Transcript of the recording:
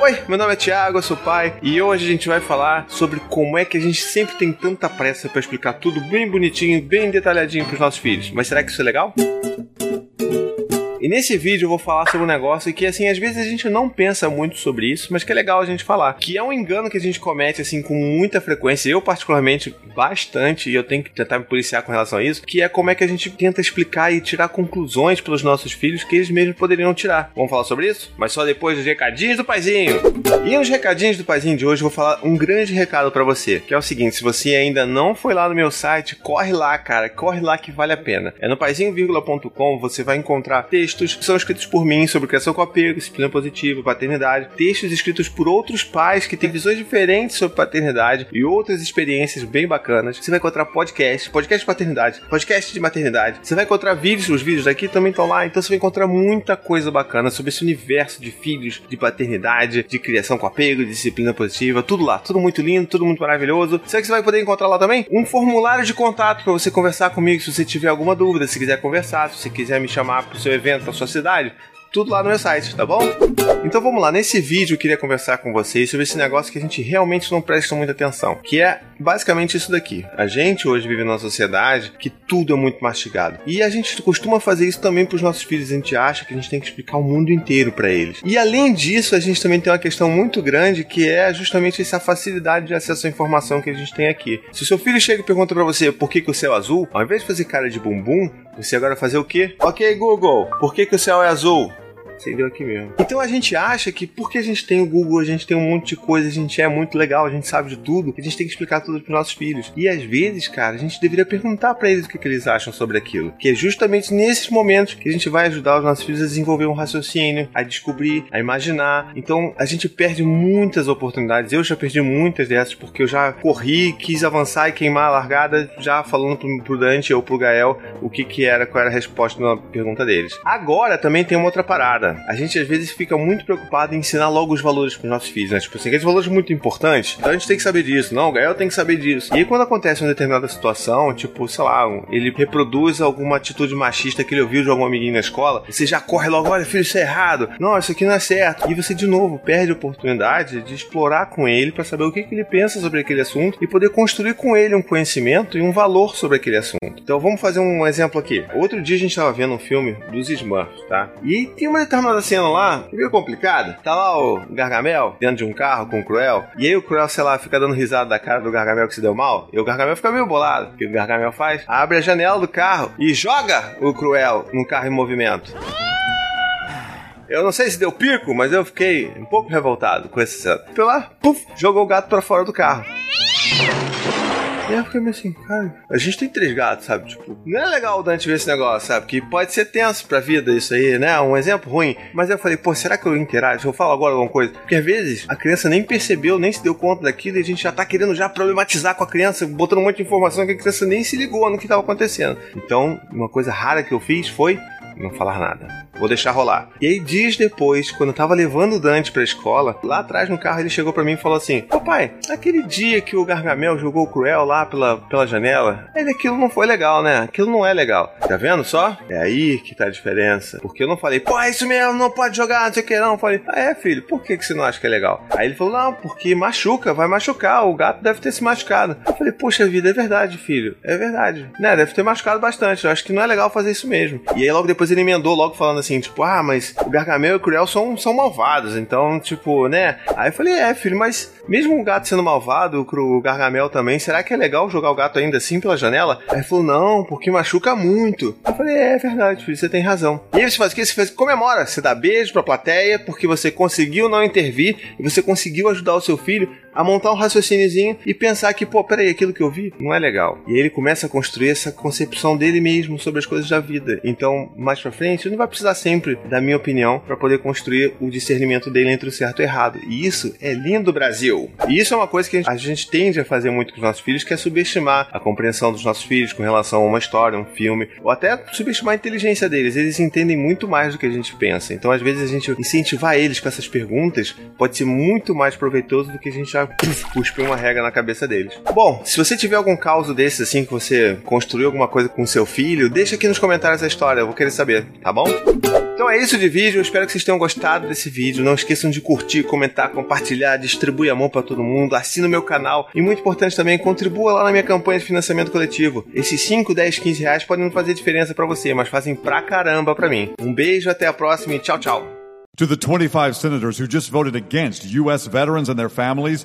Oi, meu nome é Thiago, eu sou pai e hoje a gente vai falar sobre como é que a gente sempre tem tanta pressa para explicar tudo bem bonitinho, bem detalhadinho para os nossos filhos. Mas será que isso é legal? Nesse vídeo eu vou falar sobre um negócio que, assim, às vezes a gente não pensa muito sobre isso, mas que é legal a gente falar. Que é um engano que a gente comete, assim, com muita frequência. Eu, particularmente, bastante, e eu tenho que tentar me policiar com relação a isso, que é como é que a gente tenta explicar e tirar conclusões pelos nossos filhos que eles mesmos poderiam tirar. Vamos falar sobre isso? Mas só depois dos recadinhos do paizinho. E os recadinhos do paizinho de hoje, eu vou falar um grande recado para você, que é o seguinte, se você ainda não foi lá no meu site, corre lá, cara, corre lá que vale a pena. É no paizinho.com, você vai encontrar textos textos que são escritos por mim sobre criação com apego, disciplina positiva, paternidade, textos escritos por outros pais que têm visões diferentes sobre paternidade e outras experiências bem bacanas. Você vai encontrar podcast, podcast de paternidade, podcast de maternidade. Você vai encontrar vídeos, os vídeos daqui também estão lá, então você vai encontrar muita coisa bacana sobre esse universo de filhos, de paternidade, de criação com apego, de disciplina positiva, tudo lá, tudo muito lindo, tudo muito maravilhoso. Será que você vai poder encontrar lá também? Um formulário de contato para você conversar comigo se você tiver alguma dúvida, se quiser conversar, se você quiser me chamar para o seu evento para sua cidade, tudo lá no meu site, tá bom? Então vamos lá, nesse vídeo eu queria conversar com vocês sobre esse negócio que a gente realmente não presta muita atenção, que é basicamente isso daqui. A gente hoje vive numa sociedade que tudo é muito mastigado. E a gente costuma fazer isso também para os nossos filhos, a gente acha que a gente tem que explicar o mundo inteiro para eles. E além disso, a gente também tem uma questão muito grande que é justamente essa facilidade de acesso à informação que a gente tem aqui. Se o seu filho chega e pergunta para você por que, que o céu é azul, ao invés de fazer cara de bumbum, você agora fazer o quê? Ok, Google, por que, que o céu é azul? Entendeu aqui mesmo. Então a gente acha que porque a gente tem o Google, a gente tem um monte de coisa, a gente é muito legal, a gente sabe de tudo, a gente tem que explicar tudo pros nossos filhos. E às vezes, cara, a gente deveria perguntar para eles o que, que, eles acham sobre aquilo. Que é justamente nesses momentos que a gente vai ajudar os nossos filhos a desenvolver um raciocínio, a descobrir, a imaginar. Então a gente perde muitas oportunidades. Eu já perdi muitas dessas porque eu já corri, quis avançar e queimar a largada, já falando pro, pro Dante ou pro Gael o que, que era, qual era a resposta na pergunta deles. Agora também tem uma outra parada a gente às vezes fica muito preocupado em ensinar logo os valores para os nossos filhos, né? Tipo assim, aqueles valores muito importantes, então a gente tem que saber disso. Não, o Gael tem que saber disso. E aí quando acontece uma determinada situação, tipo, sei lá, ele reproduz alguma atitude machista que ele ouviu de algum amiguinho na escola, você já corre logo, olha, filho, isso é errado. Não, isso aqui não é certo. E você, de novo, perde a oportunidade de explorar com ele para saber o que, que ele pensa sobre aquele assunto e poder construir com ele um conhecimento e um valor sobre aquele assunto. Então vamos fazer um exemplo aqui. Outro dia a gente estava vendo um filme dos Smurfs, tá? E tem uma determinada cena lá, meio complicada. Tá lá o Gargamel dentro de um carro com o Cruel. E aí o Cruel, sei lá, fica dando risada da cara do Gargamel que se deu mal. E o Gargamel fica meio bolado. O que o Gargamel faz? Abre a janela do carro e joga o Cruel no carro em movimento. Eu não sei se deu pico, mas eu fiquei um pouco revoltado com essa cena. Foi lá, puf, jogou o gato para fora do carro. E eu fiquei meio assim, cara, a gente tem três gatos, sabe? Tipo, não é legal o Dante ver esse negócio, sabe? Que pode ser tenso pra vida isso aí, né? Um exemplo ruim. Mas eu falei, pô, será que eu interajo? Eu falo agora alguma coisa. Porque às vezes a criança nem percebeu, nem se deu conta daquilo e a gente já tá querendo já problematizar com a criança, botando um monte de informação que a criança nem se ligou no que tava acontecendo. Então, uma coisa rara que eu fiz foi não falar nada. Vou deixar rolar. E aí, dias depois, quando eu tava levando o Dante pra escola, lá atrás no carro ele chegou para mim e falou assim: Papai, aquele dia que o Gargamel jogou o Cruel lá pela, pela janela, ele aquilo não foi legal, né? Aquilo não é legal. Tá vendo só? É aí que tá a diferença. Porque eu não falei, pô, é isso mesmo, não pode jogar, não sei o que não. Eu falei, ah, é, filho, por que, que você não acha que é legal? Aí ele falou, não, porque machuca, vai machucar, o gato deve ter se machucado. Eu falei, poxa vida, é verdade, filho, é verdade. Né, deve ter machucado bastante, eu acho que não é legal fazer isso mesmo. E aí logo depois ele emendou, logo falando assim, tipo, ah, mas o Gargamel e o Cruel são, são malvados, então, tipo, né? Aí eu falei, é, filho, mas mesmo o gato sendo malvado, o Gargamel também, será que é legal jogar o gato ainda assim pela janela? Aí ele falou, não, porque machuca muito. Eu falei, é, é verdade, filho, você tem razão. E aí você faz o que? Você faz, comemora, você dá beijo pra plateia, porque você conseguiu não intervir e você conseguiu ajudar o seu filho a montar um raciocíniozinho e pensar que, pô, peraí, aquilo que eu vi não é legal. E aí ele começa a construir essa concepção dele mesmo sobre as coisas da vida. Então, mais pra frente, ele não vai precisar sempre da minha opinião para poder construir o discernimento dele entre o certo e o errado. E isso é lindo, Brasil. E isso é uma coisa que a gente tende a fazer muito com os nossos filhos, que é subestimar a compreensão dos nossos filhos com relação a uma história, um filme, ou até subestimar a inteligência deles. Eles entendem muito mais do que a gente pensa. Então, às vezes, a gente incentivar eles com essas perguntas pode ser muito mais proveitoso do que a gente já puf, cuspir uma regra na cabeça deles. Bom, se você tiver algum caso desse assim que você construiu alguma coisa com seu filho, deixa aqui nos comentários a história, eu vou querer saber, tá bom? Então é isso de vídeo, eu espero que vocês tenham gostado desse vídeo. Não esqueçam de curtir, comentar, compartilhar, distribuir amor para todo mundo, assina o meu canal e muito importante também, contribua lá na minha campanha de financiamento coletivo. Esses 5, 10, 15 reais podem não fazer diferença para você, mas fazem pra caramba para mim. Um beijo, até a próxima e tchau, tchau. To the 25 senators who just voted against U.S. veterans and their families,